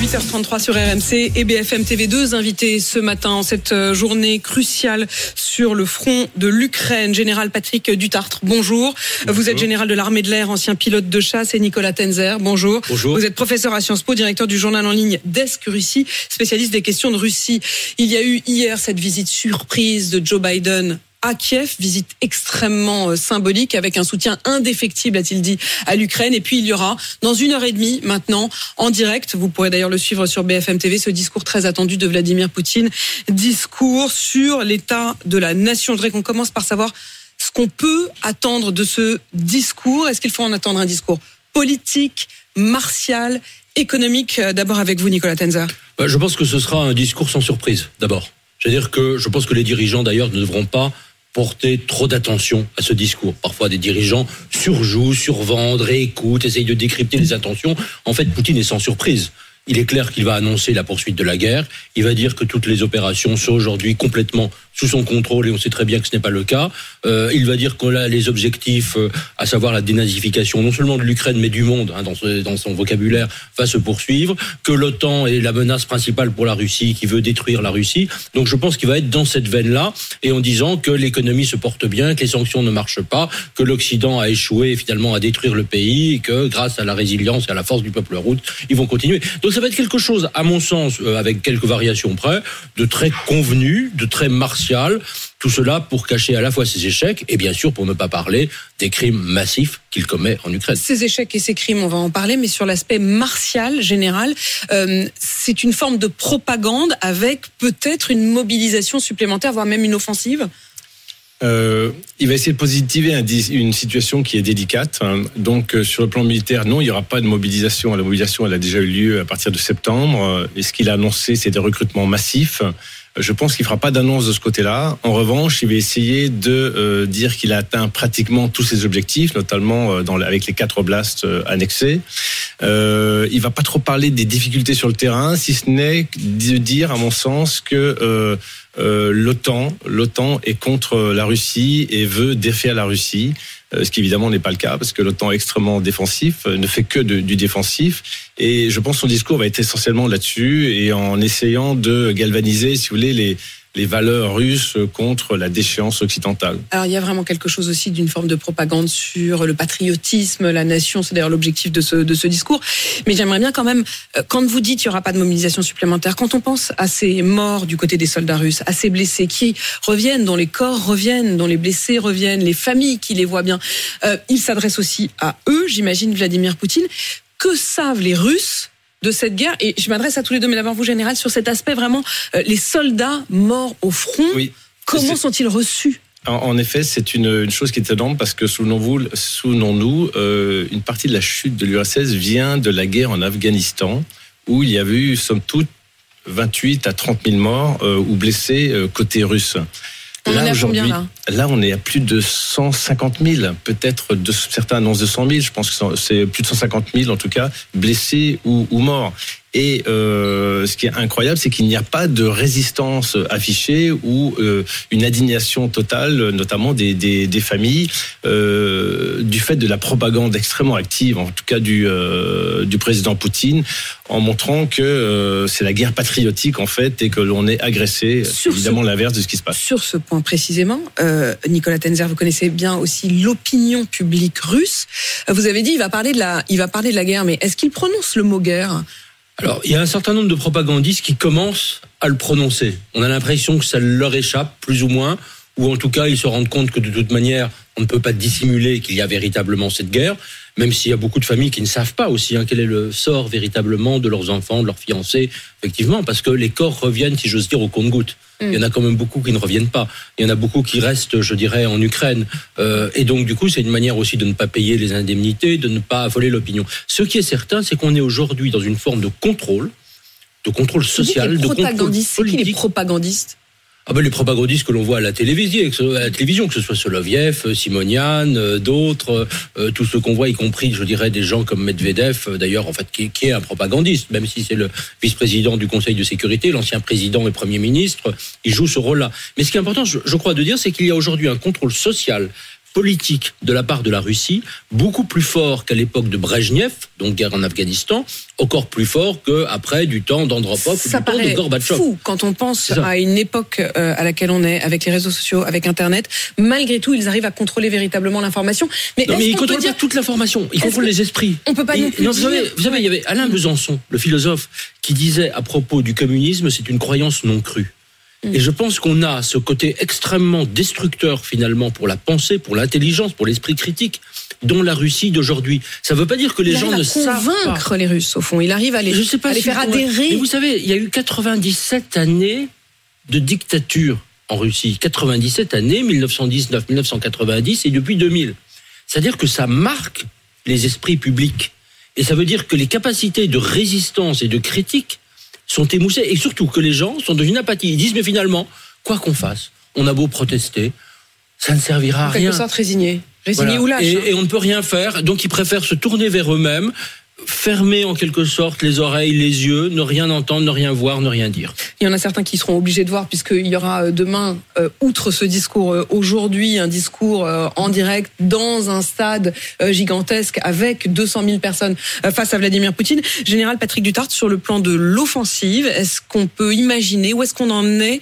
8h33 sur RMC et BFM TV 2 invités ce matin en cette euh, journée cruciale sur le front de l'Ukraine. Général Patrick Dutartre, bonjour. Vous êtes général de l'armée de l'air, ancien pilote de chasse et Nicolas Tenzer, bonjour. Bonjour. Vous êtes professeur à Sciences Po, directeur du journal en ligne Desk Russie, spécialiste des questions de Russie. Il y a eu hier cette visite surprise de Joe Biden à Kiev, visite extrêmement euh, symbolique avec un soutien indéfectible, a-t-il dit, à l'Ukraine. Et puis il y aura dans une heure et demie maintenant, en direct, vous pourrez d'ailleurs le suivre sur BFM TV, ce discours très attendu de Vladimir Poutine, discours sur l'état de la nation. Je voudrais qu'on commence par savoir ce qu'on peut attendre de ce discours. Est-ce qu'il faut en attendre un discours politique, martial, économique? Euh, D'abord avec vous, Nicolas Tenzer. Bah, Je pense que ce sera un discours sans surprise, d'abord. C'est-à-dire que je pense que les dirigeants, d'ailleurs, ne devront pas porter trop d'attention à ce discours. Parfois, des dirigeants surjouent, survendent, réécoutent, essayent de décrypter les intentions. En fait, Poutine est sans surprise. Il est clair qu'il va annoncer la poursuite de la guerre. Il va dire que toutes les opérations sont aujourd'hui complètement sous son contrôle et on sait très bien que ce n'est pas le cas. Euh, il va dire que là, les objectifs, euh, à savoir la dénazification non seulement de l'Ukraine mais du monde hein, dans, son vocabulaire, va se poursuivre. Que l'OTAN est la menace principale pour la Russie, qui veut détruire la Russie. Donc je pense qu'il va être dans cette veine-là et en disant que l'économie se porte bien, que les sanctions ne marchent pas, que l'Occident a échoué finalement à détruire le pays et que grâce à la résilience et à la force du peuple route, ils vont continuer. Donc ça va être quelque chose, à mon sens, euh, avec quelques variations près, de très convenu, de très martial. Tout cela pour cacher à la fois ses échecs et bien sûr pour ne pas parler des crimes massifs qu'il commet en Ukraine. Ces échecs et ces crimes, on va en parler, mais sur l'aspect martial général, euh, c'est une forme de propagande avec peut-être une mobilisation supplémentaire, voire même une offensive? Euh, il va essayer de positiver une situation qui est délicate. hein. Donc, euh, sur le plan militaire, non, il n'y aura pas de mobilisation. La mobilisation, elle a déjà eu lieu à partir de septembre. Euh, Et ce qu'il a annoncé, c'est des recrutements massifs. Euh, Je pense qu'il fera pas d'annonce de ce côté-là. En revanche, il va essayer de euh, dire qu'il a atteint pratiquement tous ses objectifs, notamment euh, dans, avec les quatre oblasts euh, annexés. Euh, il va pas trop parler des difficultés sur le terrain, si ce n'est de dire, à mon sens, que euh, euh, l'OTAN, l'OTAN est contre la Russie et veut défaire la Russie, euh, ce qui évidemment n'est pas le cas parce que l'OTAN est extrêmement défensif, euh, ne fait que du défensif. Et je pense que son discours va être essentiellement là-dessus et en essayant de galvaniser, si vous voulez, les, les valeurs russes contre la déchéance occidentale. Alors il y a vraiment quelque chose aussi d'une forme de propagande sur le patriotisme, la nation, c'est d'ailleurs l'objectif de ce, discours. Mais j'aimerais bien quand même, euh, quand vous dites qu'il n'y aura pas de mobilisation supplémentaire, quand on pense à ces morts du côté des soldats russes, à ces blessés qui reviennent, dont les corps reviennent, dont les blessés reviennent, les familles qui les voient bien, euh, il s'adresse aussi à eux, j'imagine, Vladimir Poutine. Que savent les Russes de cette guerre Et je m'adresse à tous les deux, mais d'abord vous, général, sur cet aspect vraiment, euh, les soldats morts au front, Oui. comment sont-ils reçus? En, effet, c'est une, une chose qui est étonnante parce que souvenons-vous, souvenons-nous, euh, une partie de la chute de l'URSS vient de la guerre en Afghanistan, où il y avait eu, somme toute, 28 à 30 000 morts euh, ou blessés côté russe. On en est à combien, aujourd'hui, là là, on est à plus de 150 000, peut-être de, certains annoncent 200 000, je pense que c'est plus de 150 000 en tout cas, blessés ou, ou morts. Et euh, ce qui est incroyable, c'est qu'il n'y a pas de résistance affichée ou euh, une indignation totale, notamment des, des, des familles, euh, du fait de la propagande extrêmement active, en tout cas du, du président Poutine, en montrant que c'est la guerre patriotique en fait et que l'on est agressé. Sur évidemment l'inverse de ce qui se passe. Sur ce point précisément, Nicolas Tenzer, vous connaissez bien aussi l'opinion publique russe. Vous avez dit il va parler de la, il va parler de la guerre, mais est-ce qu'il prononce le mot guerre? Alors, il y a un certain nombre de propagandistes qui commencent à le prononcer. On a l'impression que ça leur échappe, plus ou moins, ou en tout cas, ils se rendent compte que de toute manière, on ne peut pas dissimuler qu'il y a véritablement cette guerre, même s'il y a beaucoup de familles qui ne savent pas aussi hein, quel est le sort véritablement de leurs enfants, de leurs fiancés, effectivement, parce que les corps reviennent, si j'ose dire, au compte-gouttes. Il y en a quand même beaucoup qui ne reviennent pas. Il y en a beaucoup qui restent, je dirais, en Ukraine. Euh, et donc, du coup, c'est une manière aussi de ne pas payer les indemnités, de ne pas affoler l'opinion. Ce qui est certain, c'est qu'on est aujourd'hui dans une forme de contrôle, de contrôle social, de contrôle c'est qui les politique. propagandistes? Ah ben les propagandistes que l'on voit à la télévision, que ce, soit Soloviev, euh, Simonian, euh, d'autres, euh, tous ceux qu'on voit, y compris, je dirais, des gens comme Medvedev, euh, d'ailleurs, en fait, qui, est un propagandiste, même si c'est le vice-président du Conseil de sécurité, l'ancien président et premier ministre, il joue ce rôle-là. Mais ce qui est important, je crois, de dire, c'est qu'il y a aujourd'hui un contrôle social politique de la part de la Russie, beaucoup plus fort qu'à l'époque de Brejnev, donc guerre en Afghanistan, encore plus fort qu'après du temps d'Andropov ou du temps de Gorbatchev. fou quand on pense à une époque euh, à laquelle on est, avec les réseaux sociaux, avec Internet. Malgré tout, ils arrivent à contrôler véritablement l'information. Mais Non, mais il qu'on peut contrôle dire pas toute l'information. Il Est-ce contrôle que- les esprits. on peut pas non plus vous, savez, dire- vous savez, il y avait Alain Besançon, le philosophe, qui disait à propos du communisme, c'est une croyance non crue. Et je pense qu'on a ce côté extrêmement destructeur finalement pour la pensée, pour l'intelligence, pour l'esprit critique, dont la Russie d'aujourd'hui. Ça ne veut pas dire que les il gens ne savent pas. convaincre les Russes, au fond. Il arrive à les, Je sais pas à les si faire adhérer. Mais vous savez, il y a eu 97 années de dictature en Russie. 97 années, 1919, 1990 et depuis 2000. C'est-à-dire que ça marque les esprits publics. Et ça veut dire que les capacités de résistance et de critique sont émoussées. Et surtout que les gens sont dans une apathie. Ils disent, mais finalement, quoi qu'on fasse, on a beau protester, ça ne servira à en rien. quelque sorte résigné. Résigné Voilà. ou lâche. Et, hein. et on ne peut rien faire, donc ils préfèrent se tourner vers eux-mêmes, fermer en quelque sorte les oreilles, les yeux, ne rien entendre, ne rien voir, ne rien dire. Il y en a certains qui seront obligés de voir, puisqu'il y aura euh, demain, euh, outre ce discours euh, aujourd'hui, un discours en direct dans un stade gigantesque avec 200 000 personnes face à Vladimir Poutine. Général Patrick Dutart, sur le plan de l'offensive, est-ce qu'on peut imaginer, où est-ce qu'on en est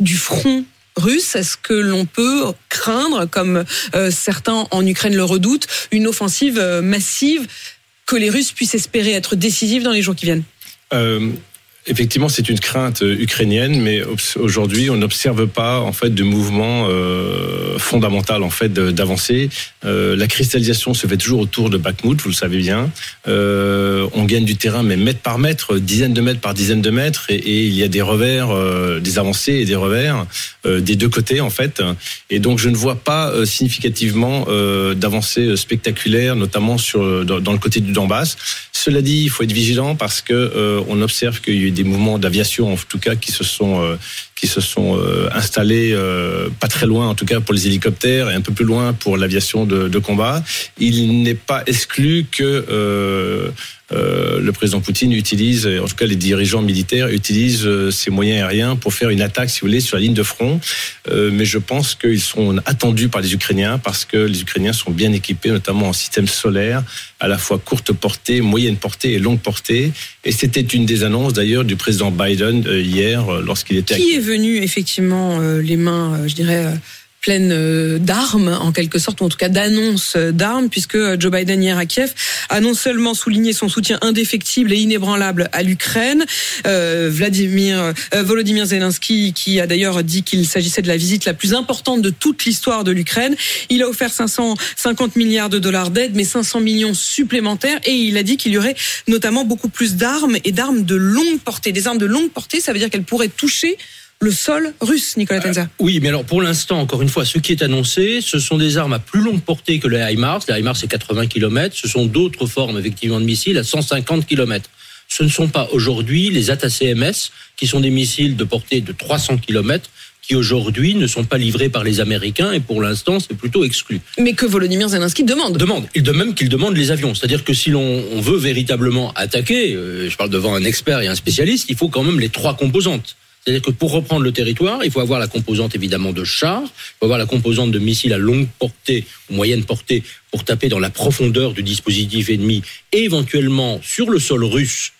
du front russe? Est-ce que l'on peut craindre, comme certains en Ukraine le redoutent, une offensive massive que les Russes puissent espérer être décisive dans les jours qui viennent. Euh, Effectivement, c'est une crainte euh, ukrainienne, mais aujourd'hui, on n'observe pas en fait de mouvement euh, fondamental en fait d'avancée. Euh, la cristallisation se fait toujours autour de Bakhmut, vous le savez bien. On gagne du terrain, mais mètre par mètre, dizaines de mètres par dizaines de mètres, et, il y a des revers, des avancées et des revers des deux côtés en fait. Et donc, je ne vois pas significativement d'avancées spectaculaires, notamment sur dans, le côté du Donbass. Cela dit, il faut être vigilant parce que on observe qu'il y a des mouvements d'aviation, en tout cas, qui se sont euh, qui se sont euh, installés euh, pas très loin, en tout cas pour les hélicoptères, et un peu plus loin pour l'aviation de combat. Il n'est pas exclu que euh, le président Poutine utilise, en tout cas les dirigeants militaires utilisent euh, ces moyens aériens pour faire une attaque, si vous voulez, sur la ligne de front. Euh, mais je pense qu'ils sont attendus par les Ukrainiens parce que les Ukrainiens sont bien équipés, notamment en système solaire, à la fois courte portée, moyenne portée et longue portée. Et c'était une des annonces d'ailleurs du président Biden hier lorsqu'il était. Qui est venu effectivement les mains, je dirais, pleines euh, d'armes, en quelque sorte, ou en tout cas d'annonces euh, d'armes, puisque euh, Joe Biden hier à Kiev a non seulement souligné son soutien indéfectible et inébranlable à l'Ukraine, euh, Vladimir euh, Volodymyr Zelensky, qui a d'ailleurs dit qu'il s'agissait de la visite la plus importante de toute l'histoire de l'Ukraine. Il a offert 550 milliards de dollars d'aide, mais 500 millions supplémentaires, et il a dit qu'il y aurait notamment beaucoup plus d'armes et d'armes de longue portée. Des armes de longue portée, ça veut dire qu'elles pourraient toucher le sol russe, Nicolas Tenza. Oui, mais alors pour l'instant, encore une fois, ce qui est annoncé, ce sont des armes à plus longue portée que les HIMARS. Les HIMARS, c'est 80 km. Ce sont d'autres formes, effectivement, de missiles à 150 km. Ce ne sont pas aujourd'hui les ATACMS, qui sont des missiles de portée de 300 km, qui aujourd'hui ne sont pas livrés par les Américains, et pour l'instant, c'est plutôt exclu. Mais que Volodymyr Zelensky demande. demande. Et de même qu'il demande les avions. C'est-à-dire que si l'on on veut véritablement attaquer, euh, je parle devant un expert et un spécialiste, il faut quand même les trois composantes. C'est-à-dire que pour reprendre le territoire, il faut avoir la composante évidemment de chars, il faut avoir la composante de missiles à longue portée ou moyenne portée pour taper dans la profondeur du dispositif ennemi et éventuellement sur le sol russe,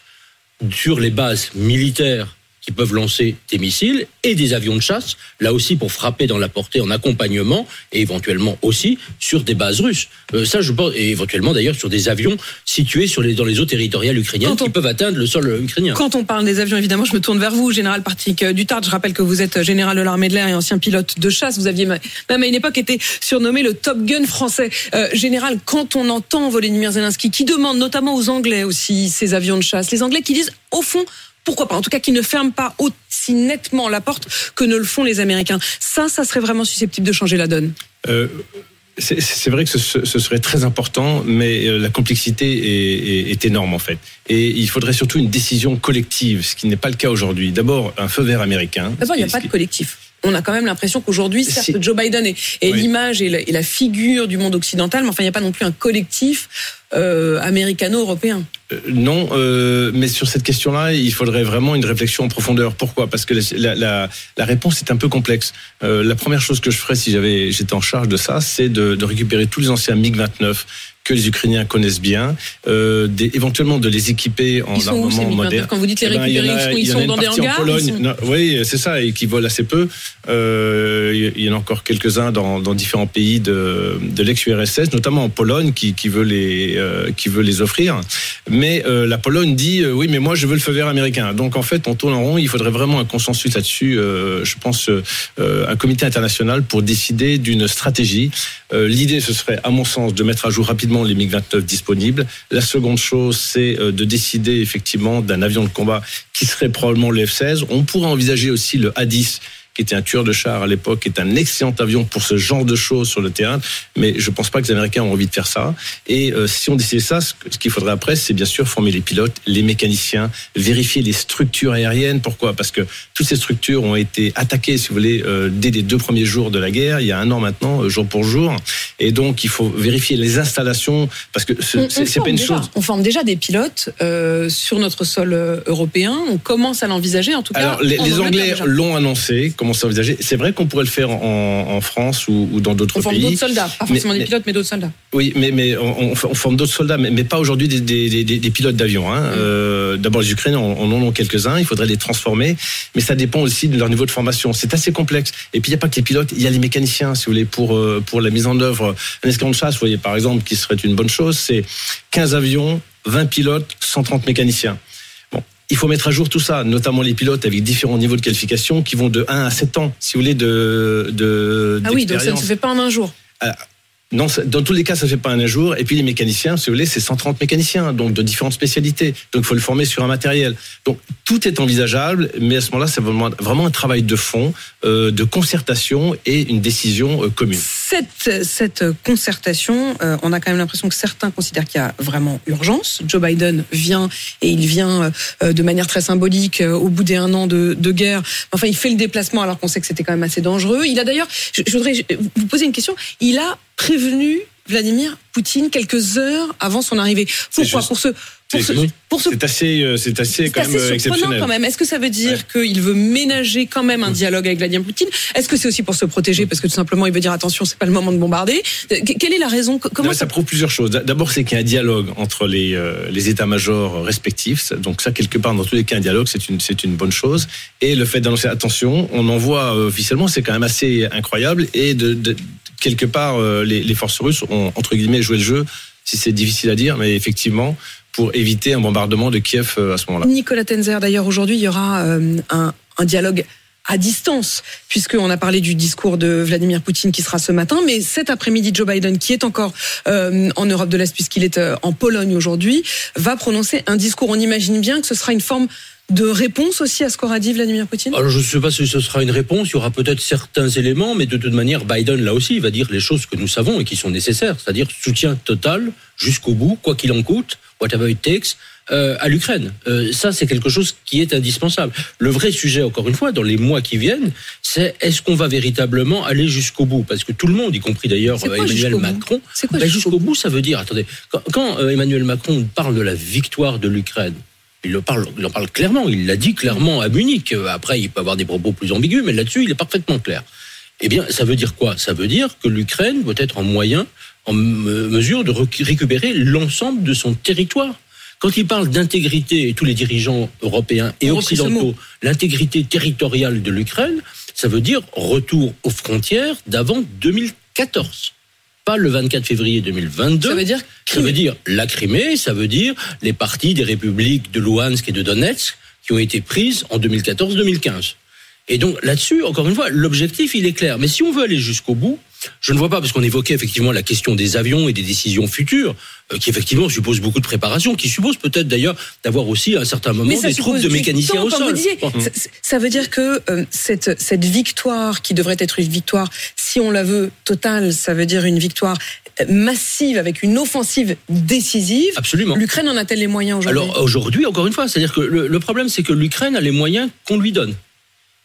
sur les bases militaires qui peuvent lancer des missiles et des avions de chasse, là aussi pour frapper dans la portée en accompagnement et éventuellement aussi sur des bases russes. Euh, ça, je pense, et éventuellement d'ailleurs sur des avions situés sur les, dans les eaux territoriales ukrainiennes on- qui peuvent atteindre le sol euh, ukrainien. Quand on parle des avions, évidemment, je me tourne vers vous, général Patrick Dutard. Je rappelle que vous êtes général de l'armée de l'air et ancien pilote de chasse. Vous aviez même à une époque été surnommé le Top Gun français. Euh, général, quand on entend Volodymyr Zelensky, qui demande notamment aux Anglais aussi ces avions de chasse, les Anglais qui disent, au fond, pourquoi pas En tout cas, qui ne ferment pas aussi nettement la porte que ne le font les Américains. Ça, ça serait vraiment susceptible de changer la donne. Euh, C'est vrai que ce, ce serait très important, mais euh, la complexité est, est- est énorme en fait. Et il faudrait surtout une décision collective, ce qui n'est pas le cas aujourd'hui. D'abord, un feu vert américain. D'abord, il n'y a pas de collectif. On a quand même l'impression qu'aujourd'hui, certes. Joe Biden est, est Oui. l'image et la, et la figure du monde occidental, mais enfin, il n'y a pas non plus un collectif euh, américano-européen. Euh, Non, euh, mais sur cette question-là, il faudrait vraiment une réflexion en profondeur. Pourquoi? Parce que la, la, la réponse est un peu complexe. Euh, la première chose que je ferais si j'avais j'étais en charge de ça, c'est de, de récupérer tous les anciens MiG-29 que les Ukrainiens connaissent bien, euh, des- éventuellement de les équiper en Ils sont où armement MiG-29 moderne. Quand vous dites les Eh ben, il y en récupérer, a- ils sont dans des en Pologne. sont- Non, oui, c'est ça, et qui volent assez peu. Euh, il y en a encore quelques-uns dans, dans différents pays de, de l'ex-URSS, notamment en Pologne, qui, qui veut les euh, qui veut les offrir. Mais euh, la Pologne dit euh, oui, mais moi je veux le feu vert américain. Donc en fait, on tourne en rond. Il faudrait vraiment un consensus là-dessus. euh, je pense un comité international pour décider d'une stratégie. Euh, L'idée, ce serait, à mon sens, de mettre à jour rapidement les MiG-29 disponibles. La seconde chose, c'est euh, de décider effectivement d'un avion de combat qui serait probablement le F-16. On pourrait envisager aussi le A-10 qui était un tueur de char à l'époque, qui est un excellent avion pour ce genre de choses sur le terrain, mais je pense pas que les Américains ont envie de faire ça. Et euh, si on décidait ça, ce ce qu'il faudrait après, c'est bien sûr former les pilotes, les mécaniciens, vérifier les structures aériennes. Pourquoi? Parce que toutes ces structures ont été attaquées, si vous voulez, euh, dès les deux premiers jours de la guerre, il y a un an maintenant, euh, jour pour jour. Et donc, il faut vérifier les installations, parce que ce- c'est c'est pas une déjà, chose. on forme déjà des pilotes sur notre sol européen. On commence à l'envisager, en tout cas. Alors, les, les Anglais l'ont annoncé, commencent à envisager. C'est vrai qu'on pourrait le faire en, en France ou, ou dans d'autres On forme pays. d'autres soldats, pas forcément Mais- des pilotes, mais d'autres soldats. Oui, mais, mais on, on forme d'autres soldats, mais, mais pas aujourd'hui des, des, des, des pilotes d'avion. Hein. Euh, D'abord, les Ukrainiens en, en ont quelques-uns, il faudrait les transformer, mais ça dépend aussi de leur niveau de formation. C'est assez complexe. Et puis, il n'y a pas que les pilotes, il y a les mécaniciens, si vous voulez, pour, euh, pour la mise en œuvre. Un escadron de chasse, vous voyez, par exemple, qui serait une bonne chose, c'est 15 avions, 20 pilotes, 130 mécaniciens. Il faut mettre à jour tout ça, notamment les pilotes avec différents niveaux de qualification qui vont de 1 à 7 ans, si vous voulez, de, de Ah oui, donc ça ne se fait pas en un jour. Non, ça- dans tous les cas, ça ne fait pas un jour. Et puis les mécaniciens, si vous voulez, c'est 130 mécaniciens, donc de différentes spécialités. Donc il faut le former sur un matériel. Donc tout est envisageable, mais à ce moment-là, c'est vraiment, vraiment un travail de fond, euh, de concertation et une décision euh, commune. Cette, cette concertation, euh, on a quand même l'impression que certains considèrent qu'il y a vraiment urgence. Joe Biden vient et il vient euh, de manière très symbolique euh, au bout des un an de, de guerre. Enfin, il fait le déplacement alors qu'on sait que c'était quand même assez dangereux. Il a d'ailleurs, je, je voudrais vous poser une question, il a prévenu Vladimir Poutine quelques heures avant son arrivée. Pourquoi. Pour ce, pour C'est ce, juste. pour ce C'est assez, euh, c'est assez quand même assez surprenant exceptionnel. quand même. Est-ce que ça veut dire qu'il veut ménager quand même un dialogue avec Vladimir Poutine? Est-ce que c'est aussi pour se protéger parce que tout simplement il veut dire attention, c'est pas le moment de bombarder? Euh, que- Quelle est la raison? Comment Non, ça prouve plusieurs choses. D'abord, c'est qu'il y a un dialogue entre les, euh, les états-majors respectifs. Donc ça, quelque part, dans tous les cas, un dialogue, c'est une, c'est une bonne chose. Et le fait d'annoncer, attention, on envoie euh, officiellement, c'est quand même assez incroyable. Et de, de- quelque part, les, les forces russes ont, entre guillemets, joué le jeu, si c'est difficile à dire, mais effectivement, pour éviter un bombardement de Kiev euh, à ce moment-là. Nicolas Tenzer, d'ailleurs, aujourd'hui, il y aura euh, un, dialogue à distance, puisqu'on a parlé du discours de Vladimir Poutine qui sera ce matin, mais cet après-midi, Joe Biden, qui est encore euh, en Europe de l'Est, puisqu'il est en Pologne aujourd'hui, va prononcer un discours. On imagine bien que ce sera une forme de réponse aussi à ce qu'aura dit Vladimir Poutine? Alors je ne sais pas si ce sera une réponse, il y aura peut-être certains éléments, mais de toute manière, Biden, là aussi, va dire les choses que nous savons et qui sont nécessaires, c'est-à-dire soutien total jusqu'au bout, quoi qu'il en coûte, whatever it takes, euh, à l'Ukraine. Euh, ça, c'est quelque chose qui est indispensable. Le vrai sujet, encore une fois, dans les mois qui viennent, c'est est-ce qu'on va véritablement aller jusqu'au bout? Parce que tout le monde, y compris d'ailleurs euh, Emmanuel Macron, ben, jusqu'au bout, ça veut dire, attendez, quand, quand, Emmanuel Macron parle de la victoire de l'Ukraine, il, le parle, il en parle clairement, il l'a dit clairement à Munich. Après, il peut avoir des propos plus ambigus, mais là-dessus, il est parfaitement clair. Eh bien, ça veut dire quoi? Ça veut dire que l'Ukraine doit être en moyen, en me- mesure de récupérer l'ensemble de son territoire. Quand il parle d'intégrité, et tous les dirigeants européens et On occidentaux, l'intégrité territoriale de l'Ukraine, ça veut dire retour aux frontières d'avant 2014. Pas le 24 février 2022. Ça veut dire Ça veut dire la Crimée, ça veut dire les parties des républiques de Luhansk et de Donetsk qui ont été prises en 2014-2015. Et donc là-dessus, encore une fois, l'objectif, il est clair. Mais si on veut aller jusqu'au bout, Je ne vois pas, parce qu'on évoquait effectivement la question des avions et des décisions futures, euh, qui effectivement suppose beaucoup de préparation, qui suppose peut-être d'ailleurs d'avoir aussi à un certain moment des troupes de mécaniciens temps, au sol. vous disiez. Bon. Ça, ça veut dire que euh, cette, cette victoire, qui devrait être une victoire, si on la veut totale, ça veut dire une victoire euh, massive avec une offensive décisive. Absolument. L'Ukraine en a-t-elle les moyens aujourd'hui? Alors aujourd'hui, encore une fois, c'est-à-dire que le, le problème, c'est que l'Ukraine a les moyens qu'on lui donne.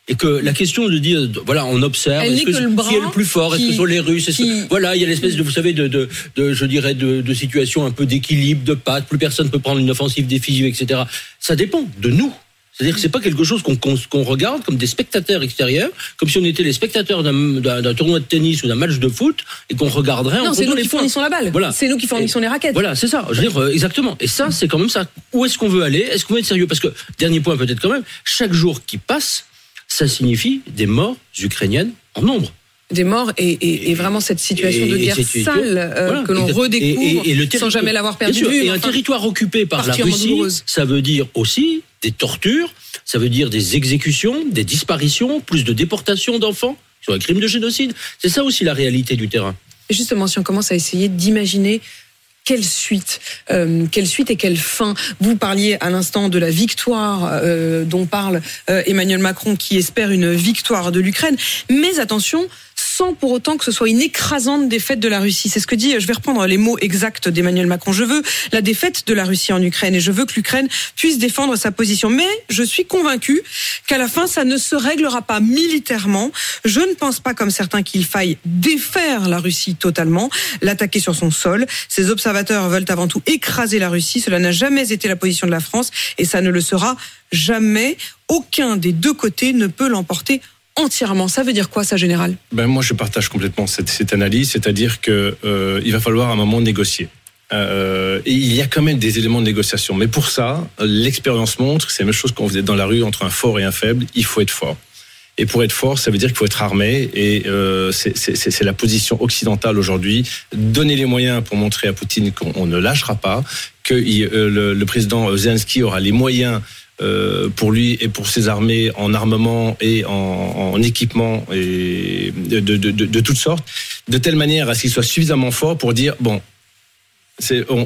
Et que la question de dire, voilà, on observe, est-ce que le qui est le plus fort, est-ce que qui- sont les Russes, est-ce que- qui- voilà, il y a l'espèce de, vous savez, de, de, de je dirais, de, de situation un peu d'équilibre, de patte, plus personne peut prendre une offensive décisive, etc. Ça dépend de nous. C'est-à-dire que c'est pas quelque chose qu'on qu'on regarde comme des spectateurs extérieurs, comme si on était les spectateurs d'un- tournoi de tennis ou d'un match de foot et qu'on regarderait Non, c'est comptant nous les qui fournissons la balle. Voilà. C'est nous qui fournissons les raquettes. Voilà, c'est ça. Je veux dire, euh, exactement. Et ça, c'est quand même ça. Où est-ce qu'on veut aller? Est-ce qu'on veut être sérieux? Parce que, dernier point peut-être quand même, chaque jour qui passe, ça signifie des morts ukrainiennes en nombre. Des morts et, et, et vraiment cette situation Et- de guerre sale euh, Voilà, que l'on redécouvre le sans jamais l'avoir perdu sûr. Et un territoire occupé par la Russie, douloureuse. ça veut dire aussi des tortures, ça veut dire des exécutions, des disparitions, plus de déportations d'enfants sur un crime de génocide. C'est ça aussi la réalité du terrain. Justement, si on commence à essayer d'imaginer quelle suite, euh, quelle suite et quelle fin. Vous parliez à l'instant de la victoire euh, dont parle euh, Emmanuel Macron, qui espère une victoire de l'Ukraine. Mais attention, sans pour autant que ce soit une écrasante défaite de la Russie. C'est ce que dit, je vais reprendre les mots exacts d'Emmanuel Macron. Je veux la défaite de la Russie en Ukraine et je veux que l'Ukraine puisse défendre sa position. Mais je suis convaincu qu'à la fin, ça ne se réglera pas militairement. Je ne pense pas, comme certains, qu'il faille défaire la Russie totalement, l'attaquer sur son sol. Ces observateurs veulent avant tout écraser la Russie. Cela n'a jamais été la position de la France et ça ne le sera jamais. Aucun des deux côtés ne peut l'emporter entièrement. Ça veut dire quoi, ça, général? Ben moi, je partage complètement cette, analyse, c'est-à-dire que euh, va falloir à un moment négocier. Euh, et il y a quand même des éléments de négociation, mais pour ça, l'expérience montre, c'est la même chose qu'on faisait dans la rue entre un fort et un faible. Il faut être fort. Et pour être fort, ça veut dire qu'il faut être armé. Et euh, c'est- la position occidentale aujourd'hui. Donner les moyens pour montrer à Poutine qu'on ne lâchera pas, que euh, le, le président Zelensky aura les moyens euh, pour lui et pour ses armées en armement et en, en équipement et de, toutes sortes, de telle manière à ce qu'il soit suffisamment fort pour dire bon.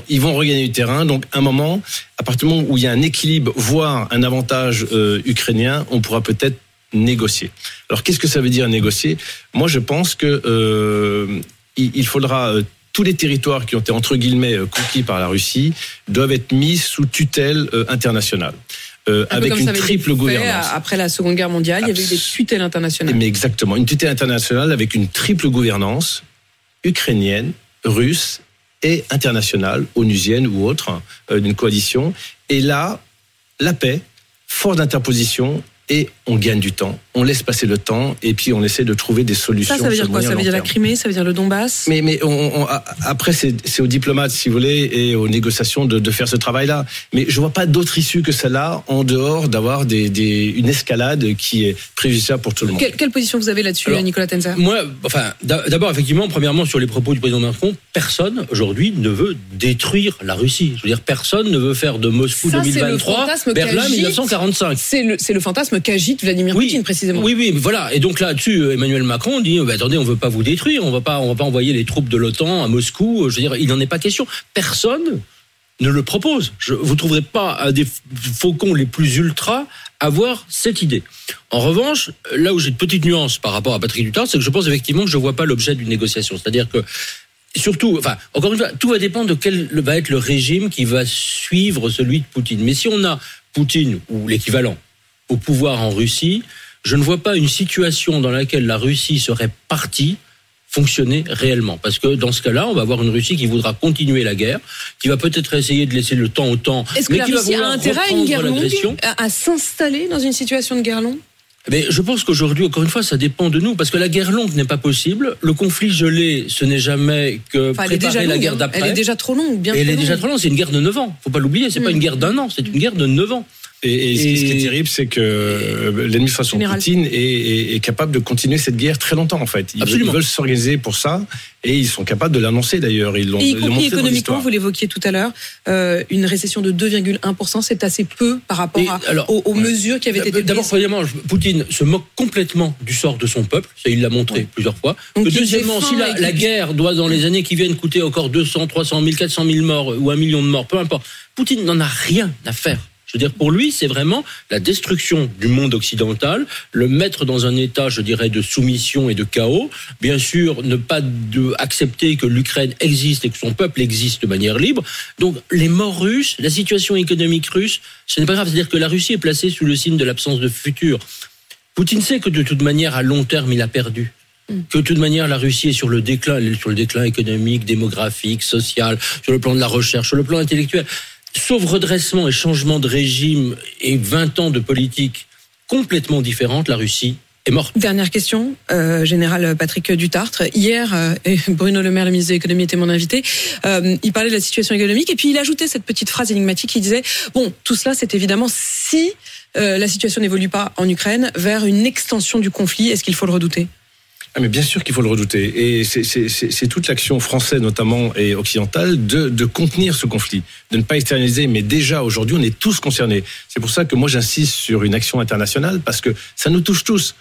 ils vont regagner du terrain, donc à un moment, à partir du moment où il y a un équilibre, voire un avantage euh, ukrainien, on pourra peut-être négocier. Alors qu'est-ce que ça veut dire négocier? Moi, je pense que euh, il, il faudra tous les territoires qui ont été entre guillemets conquis par la Russie doivent être mis sous tutelle internationale. Euh, Un avec une triple gouvernance. Après la Seconde Guerre mondiale, il y avait eu des tutelles internationales. Mais exactement, une tutelle internationale avec une triple gouvernance ukrainienne, russe et internationale, onusienne ou autre, euh, d'une coalition. Et là, la paix, force d'interposition, et on gagne du temps. On laisse passer le temps, et puis on essaie de trouver des solutions. Ça, ça veut dire quoi? Ça veut dire la. Crimée, ça veut dire le Donbass? Mais, mais on, après, c'est c'est aux diplomates, si vous voulez, et aux négociations de, de faire ce travail-là. Mais je vois pas d'autre issue que celle-là, en dehors d'avoir des, des, une escalade qui est préjudiciable pour tout le monde. quelle, quelle position vous avez là-dessus, Nicolas Tenzer Moi, enfin, d'a- d'abord, effectivement, premièrement, sur les propos du président Macron, personne aujourd'hui ne veut détruire la Russie. Je veux dire, personne ne veut faire de Moscou Ça, c'est le 2023 fantasme Berlin qu'agite- 1945. C'est le, c'est le fantasme qu'agite Vladimir Poutine, précisément. Oui, oui, voilà. Et donc là-dessus, euh, Emmanuel Macron dit bah, attendez, on veut pas vous détruire, on va pas, on va pas envoyer les troupes de l'OTAN à Moscou. Je veux dire, il n'en est pas question. Personne ne le propose. Je, vous trouverez pas un des faucons les plus ultra avoir cette idée. En revanche, là où j'ai une petite nuance par rapport à Patrick Dutard, c'est que je pense effectivement que je vois pas l'objet d'une négociation. C'est-à-dire que surtout, enfin, encore une fois, tout va dépendre de quel va être le régime qui va suivre celui de Poutine. Mais si on a Poutine ou l'équivalent au pouvoir en Russie, je ne vois pas une situation dans laquelle la Russie serait partie fonctionner réellement. Parce que dans ce cas-là, on va avoir une Russie qui voudra continuer la guerre, qui va peut-être essayer de laisser le temps au temps, Est-ce que la qui va Russie a vouloir intérêt à une guerre longue, à, à s'installer dans une situation de guerre longue? Mais je pense qu'aujourd'hui, encore une fois, ça dépend de nous, parce que la guerre longue n'est pas possible. Le conflit gelé, ce n'est jamais que Enfin, préparer la guerre hein. d'après. Elle est déjà trop longue, bien elle trop est déjà trop longue. C'est une guerre de 9 ans. Faut pas l'oublier. C'est pas Mm. une guerre d'un an. C'est une guerre de 9 ans. Et, et ce, qui, ce qui est terrible, c'est que euh, l'administration. Poutine est, est- est capable de continuer cette guerre très longtemps, en fait. Ils, veulent- Absolument. ils veulent s'organiser pour ça, et ils sont capables de l'annoncer d'ailleurs. Ils l'ont y compris économiquement, vous l'évoquiez tout à l'heure, euh, une récession de 2,1%, c'est assez peu par rapport Et à- alors, aux, aux ouais. mesures qui avaient été D'abord, prises. premièrement, je- Poutine se moque complètement du sort de son peuple, ça il l'a montré plusieurs fois. Donc, deuxièmement, si la, la guerre doit dans les années qui viennent coûter encore 200, 300 000, 400 000 morts ou un million de morts, peu importe, Poutine n'en a rien à faire. Je veux dire, pour lui, c'est vraiment la destruction du monde occidental, le mettre dans un état, je dirais, de soumission et de chaos. Bien sûr, ne pas de, accepter que l'Ukraine existe et que son peuple existe de manière libre. Donc, les morts russes, la situation économique russe, ce n'est pas grave. C'est-à-dire que la Russie est placée sous le signe de l'absence de futur. Poutine sait que de toute manière, à long terme, il a perdu. Que de toute manière, la Russie est sur le déclin, sur le déclin économique, démographique, social, sur le plan de la recherche, sur le plan intellectuel. Sauf redressement et changement de régime et 20 ans de politique complètement différente, la Russie est morte. Dernière question, euh, général Patrick Dutartre. Hier, euh, Bruno Le Maire, le ministre de l'économie, était mon invité. Euh, il parlait de la situation économique et puis il ajoutait cette petite phrase énigmatique. Il disait bon, tout cela, c'est évidemment si la situation n'évolue pas en Ukraine vers une extension du conflit. Est-ce qu'il faut le redouter? Ah, mais bien sûr qu'il faut le redouter. Et c'est- toute l'action française, notamment, et occidentale, de, de contenir ce conflit, de ne pas externaliser. Mais déjà, aujourd'hui, on est tous concernés. C'est pour ça que moi, j'insiste sur une action internationale, parce que ça nous touche tous.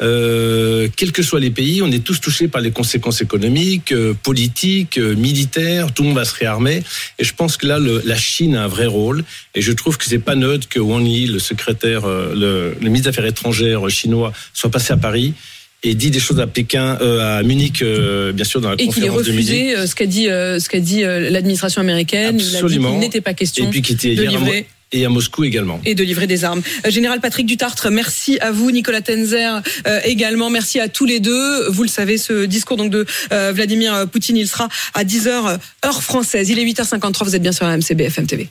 Euh, quels que soient les pays, on est tous touchés par les conséquences économiques, euh, politiques, euh, militaires. Tout le monde va se réarmer. Et je pense que là, le- la Chine a un vrai rôle. Et je trouve que c'est pas neutre que Wang Yi, le secrétaire, euh, le, le ministre des Affaires étrangères chinois, soit passé à Paris et dit des choses à Pékin, euh, à Munich, euh, bien sûr, dans la Et conférence de Munich. refusé euh, ce qu'a dit, ce qu'a dit l'administration américaine. Il Absolument. qu'il n'était pas question Et puis qui était de hier livrer et à Moscou également. et de livrer des armes. Général Patrick Dutartre, merci à vous, Nicolas Tenzer euh, également. Merci à tous les deux. Vous le savez, ce discours donc de euh, Vladimir Poutine, il sera à 10h heure française. Il est 8h53, vous êtes bien sur la MCB FM TV.